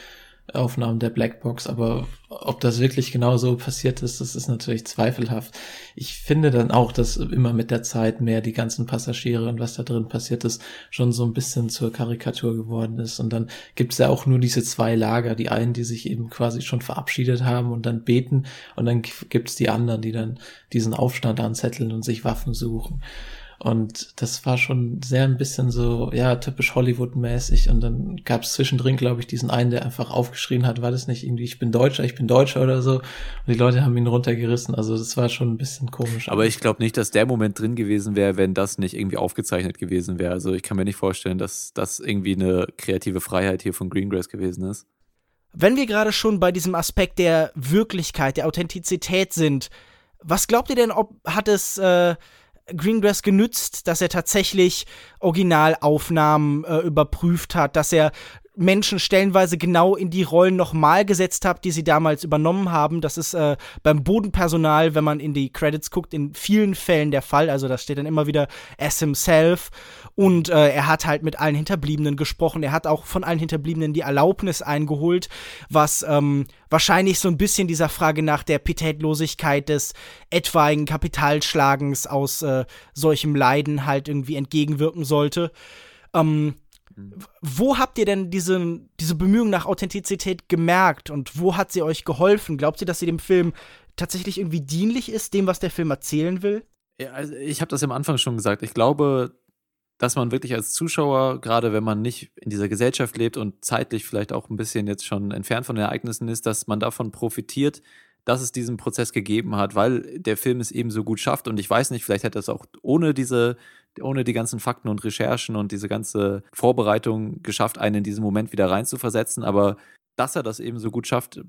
Aufnahmen der Blackbox, aber ob das wirklich genau so passiert ist, das ist natürlich zweifelhaft. Ich finde dann auch, dass immer mit der Zeit mehr die ganzen Passagiere und was da drin passiert ist, schon so ein bisschen zur Karikatur geworden ist. Und dann gibt es ja auch nur diese zwei Lager, die einen, die sich eben quasi schon verabschiedet haben und dann beten, und dann gibt es die anderen, die dann diesen Aufstand anzetteln und sich Waffen suchen. Und das war schon sehr ein bisschen so, ja, typisch Hollywood-mäßig. Und dann gab es zwischendrin, glaube ich, diesen einen, der einfach aufgeschrien hat, war das nicht irgendwie, ich bin Deutscher, ich bin Deutscher oder so. Und die Leute haben ihn runtergerissen. Also das war schon ein bisschen komisch. Aber ich glaube nicht, dass der Moment drin gewesen wäre, wenn das nicht irgendwie aufgezeichnet gewesen wäre. Also ich kann mir nicht vorstellen, dass das irgendwie eine kreative Freiheit hier von Greengrass gewesen ist. Wenn wir gerade schon bei diesem Aspekt der Wirklichkeit, der Authentizität sind, was glaubt ihr denn, ob hat es äh, Greengrass genützt, dass er tatsächlich Originalaufnahmen äh, überprüft hat, dass er Menschen stellenweise genau in die Rollen nochmal gesetzt habe, die sie damals übernommen haben. Das ist äh, beim Bodenpersonal, wenn man in die Credits guckt, in vielen Fällen der Fall. Also da steht dann immer wieder as himself. Und äh, er hat halt mit allen Hinterbliebenen gesprochen. Er hat auch von allen Hinterbliebenen die Erlaubnis eingeholt, was ähm, wahrscheinlich so ein bisschen dieser Frage nach der Pitätlosigkeit des etwaigen Kapitalschlagens aus äh, solchem Leiden halt irgendwie entgegenwirken sollte. Ähm, wo habt ihr denn diese, diese Bemühungen nach Authentizität gemerkt und wo hat sie euch geholfen? Glaubt ihr, dass sie dem Film tatsächlich irgendwie dienlich ist, dem, was der Film erzählen will? Ja, also ich habe das am Anfang schon gesagt. Ich glaube, dass man wirklich als Zuschauer, gerade wenn man nicht in dieser Gesellschaft lebt und zeitlich vielleicht auch ein bisschen jetzt schon entfernt von den Ereignissen ist, dass man davon profitiert, dass es diesen Prozess gegeben hat, weil der Film es eben so gut schafft. Und ich weiß nicht, vielleicht hätte es auch ohne diese ohne die ganzen Fakten und Recherchen und diese ganze Vorbereitung geschafft, einen in diesen Moment wieder reinzuversetzen. Aber dass er das eben so gut schafft,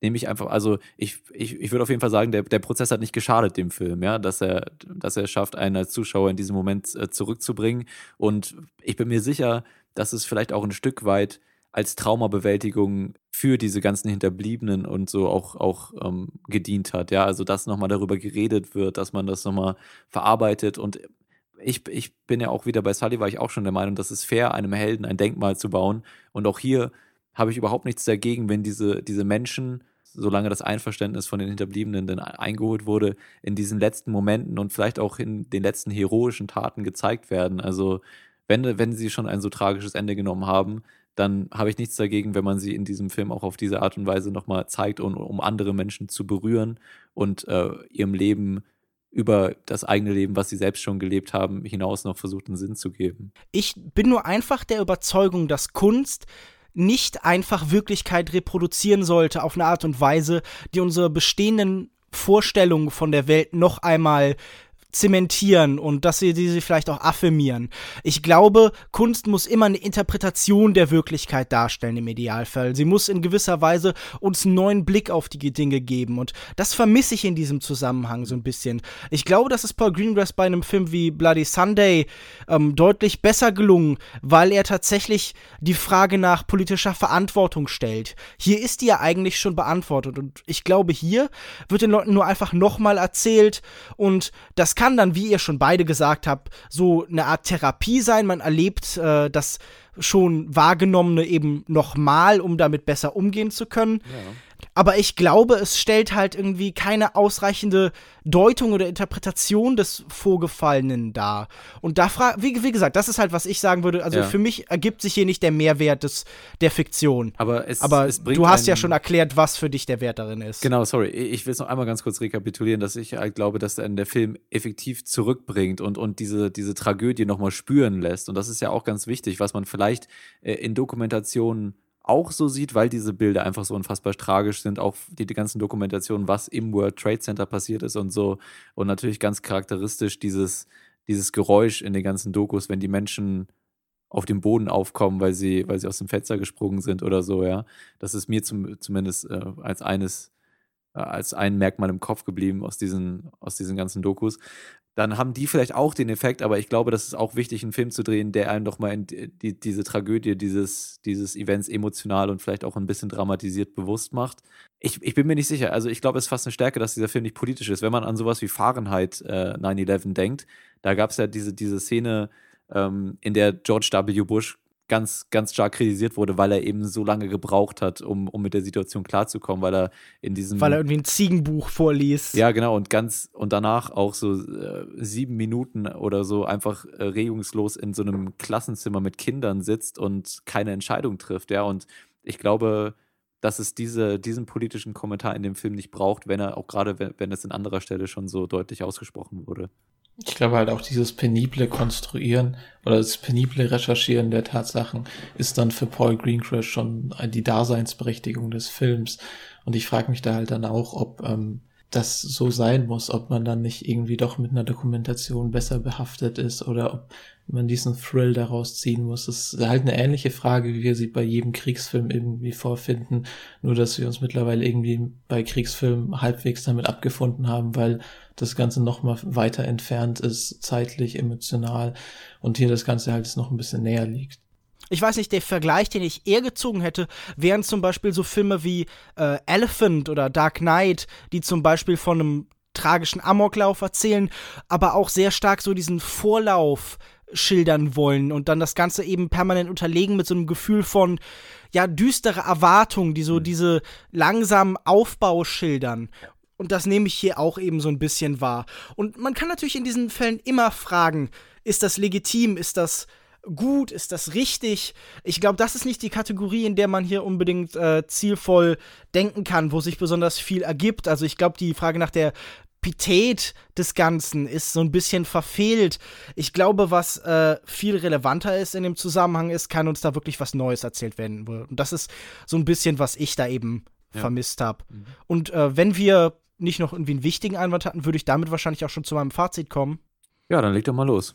nehme ich einfach, also ich, ich, ich würde auf jeden Fall sagen, der, der Prozess hat nicht geschadet dem Film, ja, dass er, dass er schafft, einen als Zuschauer in diesem Moment äh, zurückzubringen. Und ich bin mir sicher, dass es vielleicht auch ein Stück weit als Traumabewältigung für diese ganzen Hinterbliebenen und so auch, auch ähm, gedient hat. Ja, also dass nochmal darüber geredet wird, dass man das nochmal verarbeitet. Und ich, ich bin ja auch wieder bei Sully, war ich auch schon der Meinung, dass es fair, einem Helden ein Denkmal zu bauen. Und auch hier habe ich überhaupt nichts dagegen, wenn diese, diese Menschen, solange das Einverständnis von den Hinterbliebenen dann eingeholt wurde, in diesen letzten Momenten und vielleicht auch in den letzten heroischen Taten gezeigt werden. Also wenn, wenn sie schon ein so tragisches Ende genommen haben, dann habe ich nichts dagegen, wenn man sie in diesem Film auch auf diese Art und Weise nochmal zeigt, um, um andere Menschen zu berühren und äh, ihrem Leben über das eigene Leben, was sie selbst schon gelebt haben, hinaus noch versucht, einen Sinn zu geben. Ich bin nur einfach der Überzeugung, dass Kunst nicht einfach Wirklichkeit reproduzieren sollte auf eine Art und Weise, die unsere bestehenden Vorstellungen von der Welt noch einmal zementieren und dass sie sie vielleicht auch affirmieren. Ich glaube, Kunst muss immer eine Interpretation der Wirklichkeit darstellen im Idealfall. Sie muss in gewisser Weise uns einen neuen Blick auf die Dinge geben und das vermisse ich in diesem Zusammenhang so ein bisschen. Ich glaube, das ist Paul Greengrass bei einem Film wie Bloody Sunday ähm, deutlich besser gelungen, weil er tatsächlich die Frage nach politischer Verantwortung stellt. Hier ist die ja eigentlich schon beantwortet und ich glaube, hier wird den Leuten nur einfach nochmal erzählt und das kann kann dann, wie ihr schon beide gesagt habt, so eine Art Therapie sein. Man erlebt äh, das schon wahrgenommene eben nochmal, um damit besser umgehen zu können. Ja. Aber ich glaube, es stellt halt irgendwie keine ausreichende Deutung oder Interpretation des Vorgefallenen dar. Und da frage, wie, wie, gesagt, das ist halt, was ich sagen würde. Also ja. für mich ergibt sich hier nicht der Mehrwert des, der Fiktion. Aber, es, Aber es du hast ja schon erklärt, was für dich der Wert darin ist. Genau, sorry. Ich will es noch einmal ganz kurz rekapitulieren, dass ich halt glaube, dass dann der Film effektiv zurückbringt und, und diese, diese Tragödie nochmal spüren lässt. Und das ist ja auch ganz wichtig, was man vielleicht äh, in Dokumentationen auch so sieht, weil diese Bilder einfach so unfassbar tragisch sind, auch die, die ganzen Dokumentationen, was im World Trade Center passiert ist und so. Und natürlich ganz charakteristisch dieses, dieses Geräusch in den ganzen Dokus, wenn die Menschen auf dem Boden aufkommen, weil sie, weil sie aus dem Fenster gesprungen sind oder so, ja. Das ist mir zum, zumindest äh, als eines äh, als ein Merkmal im Kopf geblieben aus diesen, aus diesen ganzen Dokus. Dann haben die vielleicht auch den Effekt, aber ich glaube, das ist auch wichtig, einen Film zu drehen, der einem doch mal die, diese Tragödie dieses, dieses Events emotional und vielleicht auch ein bisschen dramatisiert bewusst macht. Ich, ich bin mir nicht sicher. Also ich glaube, es ist fast eine Stärke, dass dieser Film nicht politisch ist. Wenn man an sowas wie Fahrenheit äh, 9-11 denkt, da gab es ja diese, diese Szene, ähm, in der George W. Bush ganz, ganz stark kritisiert wurde, weil er eben so lange gebraucht hat, um, um mit der Situation klarzukommen, weil er in diesem. Weil er irgendwie ein Ziegenbuch vorliest. Ja, genau, und ganz, und danach auch so äh, sieben Minuten oder so einfach äh, regungslos in so einem Klassenzimmer mit Kindern sitzt und keine Entscheidung trifft, ja. Und ich glaube, dass es diese, diesen politischen Kommentar in dem Film nicht braucht, wenn er auch gerade, wenn, wenn es in anderer Stelle schon so deutlich ausgesprochen wurde. Ich glaube halt auch dieses penible Konstruieren oder das penible Recherchieren der Tatsachen ist dann für Paul Greengrass schon die Daseinsberechtigung des Films. Und ich frage mich da halt dann auch, ob ähm, das so sein muss, ob man dann nicht irgendwie doch mit einer Dokumentation besser behaftet ist oder ob man diesen Thrill daraus ziehen muss. Das ist halt eine ähnliche Frage, wie wir sie bei jedem Kriegsfilm irgendwie vorfinden, nur dass wir uns mittlerweile irgendwie bei Kriegsfilmen halbwegs damit abgefunden haben, weil das Ganze noch weiter entfernt ist, zeitlich, emotional und hier das Ganze halt noch ein bisschen näher liegt. Ich weiß nicht, der Vergleich, den ich eher gezogen hätte, wären zum Beispiel so Filme wie äh, Elephant oder Dark Knight, die zum Beispiel von einem tragischen Amoklauf erzählen, aber auch sehr stark so diesen Vorlauf schildern wollen und dann das Ganze eben permanent unterlegen mit so einem Gefühl von, ja, düstere Erwartung, die so mhm. diese langsamen Aufbau schildern. Und das nehme ich hier auch eben so ein bisschen wahr. Und man kann natürlich in diesen Fällen immer fragen, ist das legitim, ist das gut, ist das richtig? Ich glaube, das ist nicht die Kategorie, in der man hier unbedingt äh, zielvoll denken kann, wo sich besonders viel ergibt. Also ich glaube, die Frage nach der Pietät des Ganzen ist so ein bisschen verfehlt. Ich glaube, was äh, viel relevanter ist in dem Zusammenhang ist, kann uns da wirklich was Neues erzählt werden. Und das ist so ein bisschen, was ich da eben ja. vermisst habe. Mhm. Und äh, wenn wir nicht noch irgendwie einen wichtigen Einwand hatten, würde ich damit wahrscheinlich auch schon zu meinem Fazit kommen. Ja, dann leg doch mal los.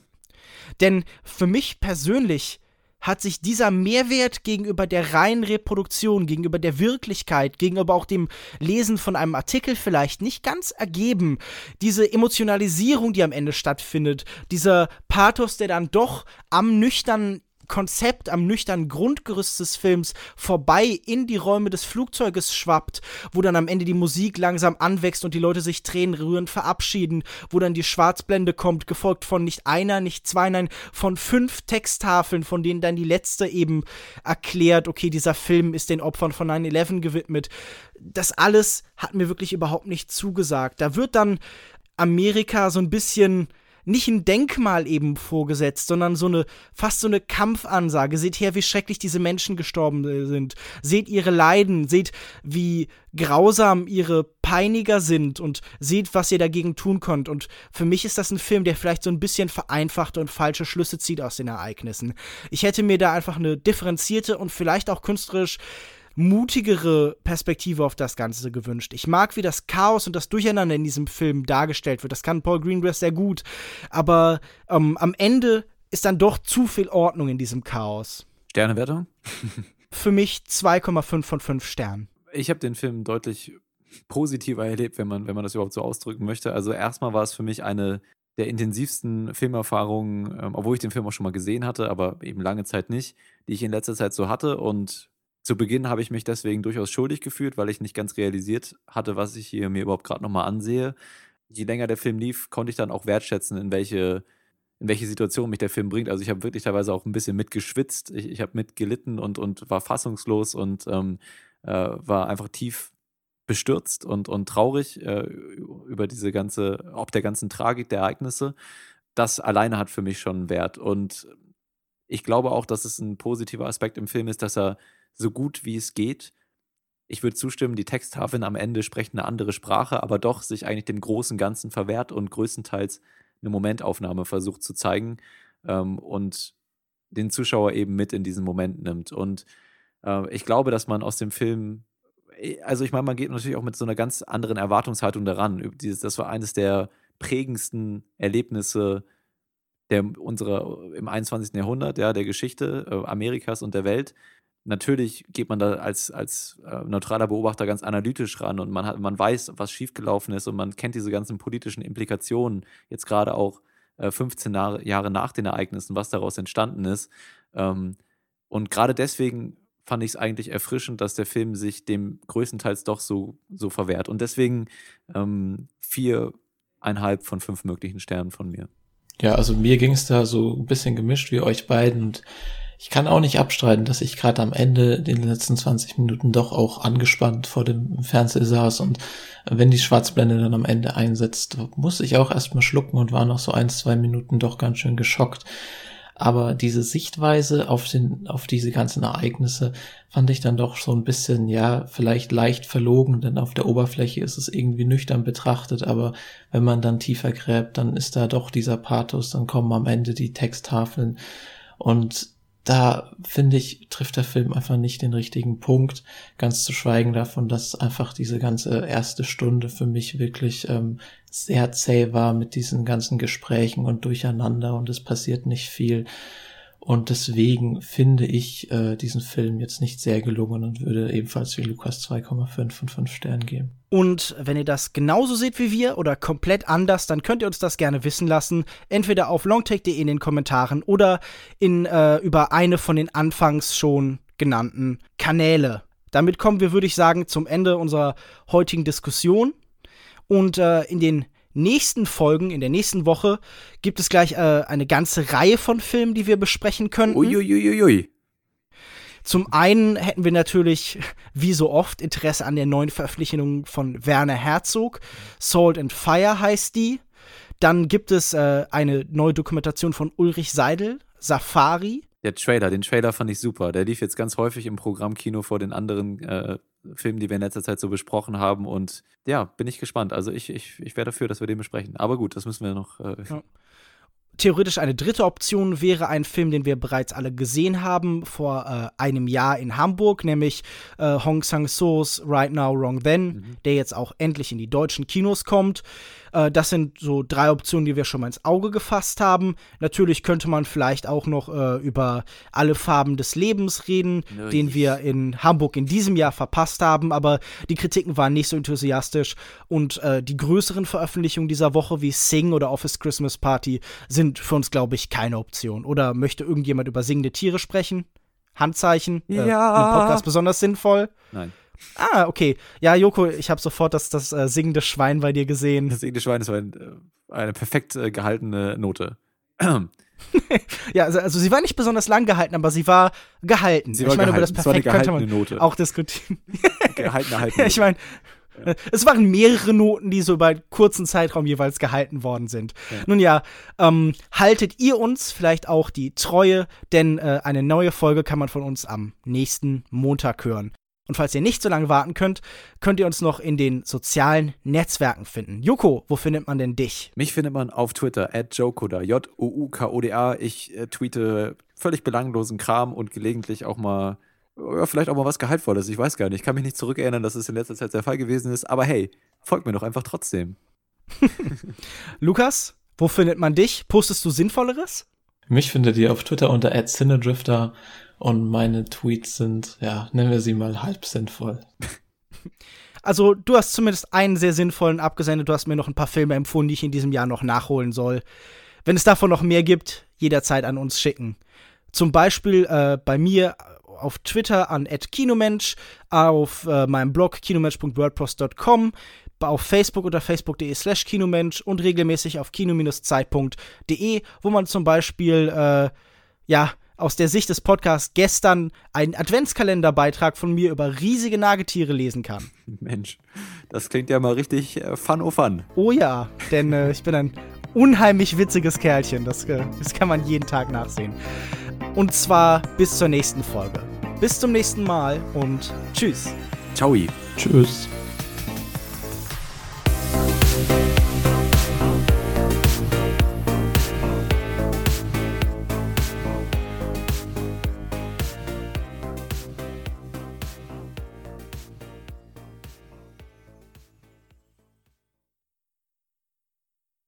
Denn für mich persönlich hat sich dieser Mehrwert gegenüber der reinen Reproduktion, gegenüber der Wirklichkeit, gegenüber auch dem Lesen von einem Artikel vielleicht nicht ganz ergeben. Diese Emotionalisierung, die am Ende stattfindet, dieser Pathos, der dann doch am nüchternen Konzept, am nüchternen Grundgerüst des Films vorbei in die Räume des Flugzeuges schwappt, wo dann am Ende die Musik langsam anwächst und die Leute sich tränenrührend verabschieden, wo dann die Schwarzblende kommt, gefolgt von nicht einer, nicht zwei, nein, von fünf Texttafeln, von denen dann die letzte eben erklärt, okay, dieser Film ist den Opfern von 9-11 gewidmet. Das alles hat mir wirklich überhaupt nicht zugesagt. Da wird dann Amerika so ein bisschen nicht ein Denkmal eben vorgesetzt, sondern so eine, fast so eine Kampfansage. Seht her, wie schrecklich diese Menschen gestorben äh, sind. Seht ihre Leiden, seht, wie grausam ihre Peiniger sind und seht, was ihr dagegen tun könnt. Und für mich ist das ein Film, der vielleicht so ein bisschen vereinfachte und falsche Schlüsse zieht aus den Ereignissen. Ich hätte mir da einfach eine differenzierte und vielleicht auch künstlerisch mutigere Perspektive auf das Ganze gewünscht. Ich mag, wie das Chaos und das Durcheinander in diesem Film dargestellt wird. Das kann Paul Greengrass sehr gut. Aber ähm, am Ende ist dann doch zu viel Ordnung in diesem Chaos. Sternewertung? Für mich 2,5 von 5 Sternen. Ich habe den Film deutlich positiver erlebt, wenn man, wenn man das überhaupt so ausdrücken möchte. Also erstmal war es für mich eine der intensivsten Filmerfahrungen, ähm, obwohl ich den Film auch schon mal gesehen hatte, aber eben lange Zeit nicht, die ich in letzter Zeit so hatte. Und zu Beginn habe ich mich deswegen durchaus schuldig gefühlt, weil ich nicht ganz realisiert hatte, was ich hier mir überhaupt gerade nochmal ansehe. Je länger der Film lief, konnte ich dann auch wertschätzen, in welche, in welche Situation mich der Film bringt. Also ich habe wirklich teilweise auch ein bisschen mitgeschwitzt. Ich, ich habe mitgelitten und, und war fassungslos und ähm, äh, war einfach tief bestürzt und, und traurig äh, über diese ganze, ob der ganzen Tragik der Ereignisse. Das alleine hat für mich schon Wert. Und ich glaube auch, dass es ein positiver Aspekt im Film ist, dass er so gut wie es geht. Ich würde zustimmen, die Texttafeln am Ende sprechen eine andere Sprache, aber doch sich eigentlich dem großen Ganzen verwehrt und größtenteils eine Momentaufnahme versucht zu zeigen ähm, und den Zuschauer eben mit in diesen Moment nimmt. Und äh, ich glaube, dass man aus dem Film, äh, also ich meine, man geht natürlich auch mit so einer ganz anderen Erwartungshaltung daran. das war eines der prägendsten Erlebnisse der unserer im 21. Jahrhundert, ja, der Geschichte äh, Amerikas und der Welt natürlich geht man da als, als äh, neutraler Beobachter ganz analytisch ran und man, hat, man weiß, was schiefgelaufen ist und man kennt diese ganzen politischen Implikationen, jetzt gerade auch äh, 15 Jahre, nach den Ereignissen, was daraus entstanden ist. Ähm, und gerade deswegen fand ich es eigentlich erfrischend, dass der Film sich dem größtenteils doch so, so verwehrt. Und deswegen ähm, viereinhalb von fünf möglichen Sternen von mir. Ja, also mir ging es da so ein bisschen gemischt wie euch beiden und ich kann auch nicht abstreiten, dass ich gerade am Ende den letzten 20 Minuten doch auch angespannt vor dem Fernseher saß. Und wenn die Schwarzblende dann am Ende einsetzt, muss ich auch erstmal schlucken und war noch so ein, zwei Minuten doch ganz schön geschockt. Aber diese Sichtweise auf den, auf diese ganzen Ereignisse fand ich dann doch so ein bisschen, ja, vielleicht leicht verlogen, denn auf der Oberfläche ist es irgendwie nüchtern betrachtet, aber wenn man dann tiefer gräbt, dann ist da doch dieser Pathos, dann kommen am Ende die Texttafeln. Und da finde ich, trifft der Film einfach nicht den richtigen Punkt. Ganz zu schweigen davon, dass einfach diese ganze erste Stunde für mich wirklich ähm, sehr zäh war mit diesen ganzen Gesprächen und Durcheinander und es passiert nicht viel. Und deswegen finde ich äh, diesen Film jetzt nicht sehr gelungen und würde ebenfalls wie Lukas 2,5 von 5 Sternen geben. Und wenn ihr das genauso seht wie wir oder komplett anders, dann könnt ihr uns das gerne wissen lassen. Entweder auf longtake.de in den Kommentaren oder in, äh, über eine von den anfangs schon genannten Kanäle. Damit kommen wir, würde ich sagen, zum Ende unserer heutigen Diskussion. Und äh, in den nächsten Folgen, in der nächsten Woche, gibt es gleich äh, eine ganze Reihe von Filmen, die wir besprechen können. Uiuiuiui. Zum einen hätten wir natürlich, wie so oft, Interesse an der neuen Veröffentlichung von Werner Herzog. Salt and Fire heißt die. Dann gibt es äh, eine neue Dokumentation von Ulrich Seidel, Safari. Der Trailer, den Trailer fand ich super. Der lief jetzt ganz häufig im Programmkino vor den anderen äh, Filmen, die wir in letzter Zeit so besprochen haben. Und ja, bin ich gespannt. Also ich, ich, ich wäre dafür, dass wir den besprechen. Aber gut, das müssen wir noch. Äh, ja. Theoretisch eine dritte Option wäre ein Film, den wir bereits alle gesehen haben vor äh, einem Jahr in Hamburg, nämlich äh, Hong Sang-so's Right Now, Wrong Then, mhm. der jetzt auch endlich in die deutschen Kinos kommt. Äh, das sind so drei Optionen, die wir schon mal ins Auge gefasst haben. Natürlich könnte man vielleicht auch noch äh, über alle Farben des Lebens reden, no, den wir in Hamburg in diesem Jahr verpasst haben, aber die Kritiken waren nicht so enthusiastisch und äh, die größeren Veröffentlichungen dieser Woche wie Sing oder Office Christmas Party sind für uns, glaube ich, keine Option. Oder möchte irgendjemand über singende Tiere sprechen? Handzeichen? Ja. Äh, Im Podcast besonders sinnvoll? Nein. Ah, okay. Ja, Joko, ich habe sofort das, das äh, singende Schwein bei dir gesehen. Das singende Schwein ist ein, äh, eine perfekt äh, gehaltene Note. ja, also, also, sie war nicht besonders lang gehalten, aber sie war gehalten. Sie war ich meine, gehalten. über das perfekt könnte man Note. auch diskutieren. gehaltene Halten. ja, ich meine, ja. es waren mehrere Noten, die so über einen kurzen Zeitraum jeweils gehalten worden sind. Ja. Nun ja, ähm, haltet ihr uns vielleicht auch die Treue, denn äh, eine neue Folge kann man von uns am nächsten Montag hören. Und falls ihr nicht so lange warten könnt, könnt ihr uns noch in den sozialen Netzwerken finden. Joko, wo findet man denn dich? Mich findet man auf Twitter, at Jokoda, J-O-U-K-O-D-A. Ich äh, tweete völlig belanglosen Kram und gelegentlich auch mal, ja, vielleicht auch mal was Gehaltvolles. Ich weiß gar nicht. Ich kann mich nicht zurückerinnern, dass es in letzter Zeit der Fall gewesen ist. Aber hey, folgt mir doch einfach trotzdem. Lukas, wo findet man dich? Postest du Sinnvolleres? Mich findet ihr auf Twitter unter @cinedrifter und meine Tweets sind, ja, nennen wir sie mal halb sinnvoll. Also, du hast zumindest einen sehr sinnvollen abgesendet. Du hast mir noch ein paar Filme empfohlen, die ich in diesem Jahr noch nachholen soll. Wenn es davon noch mehr gibt, jederzeit an uns schicken. Zum Beispiel äh, bei mir auf Twitter an @kinomensch, auf äh, meinem Blog kinomensch.wordpress.com, auf Facebook unter facebook.de slash kinomensch und regelmäßig auf kino-zeit.de, wo man zum Beispiel, äh, ja, aus der Sicht des Podcasts gestern einen Adventskalenderbeitrag von mir über riesige Nagetiere lesen kann. Mensch, das klingt ja mal richtig äh, fun oh fun. Oh ja, denn äh, ich bin ein unheimlich witziges Kerlchen. Das, äh, das kann man jeden Tag nachsehen. Und zwar bis zur nächsten Folge. Bis zum nächsten Mal und tschüss. Ciao. Tschüss.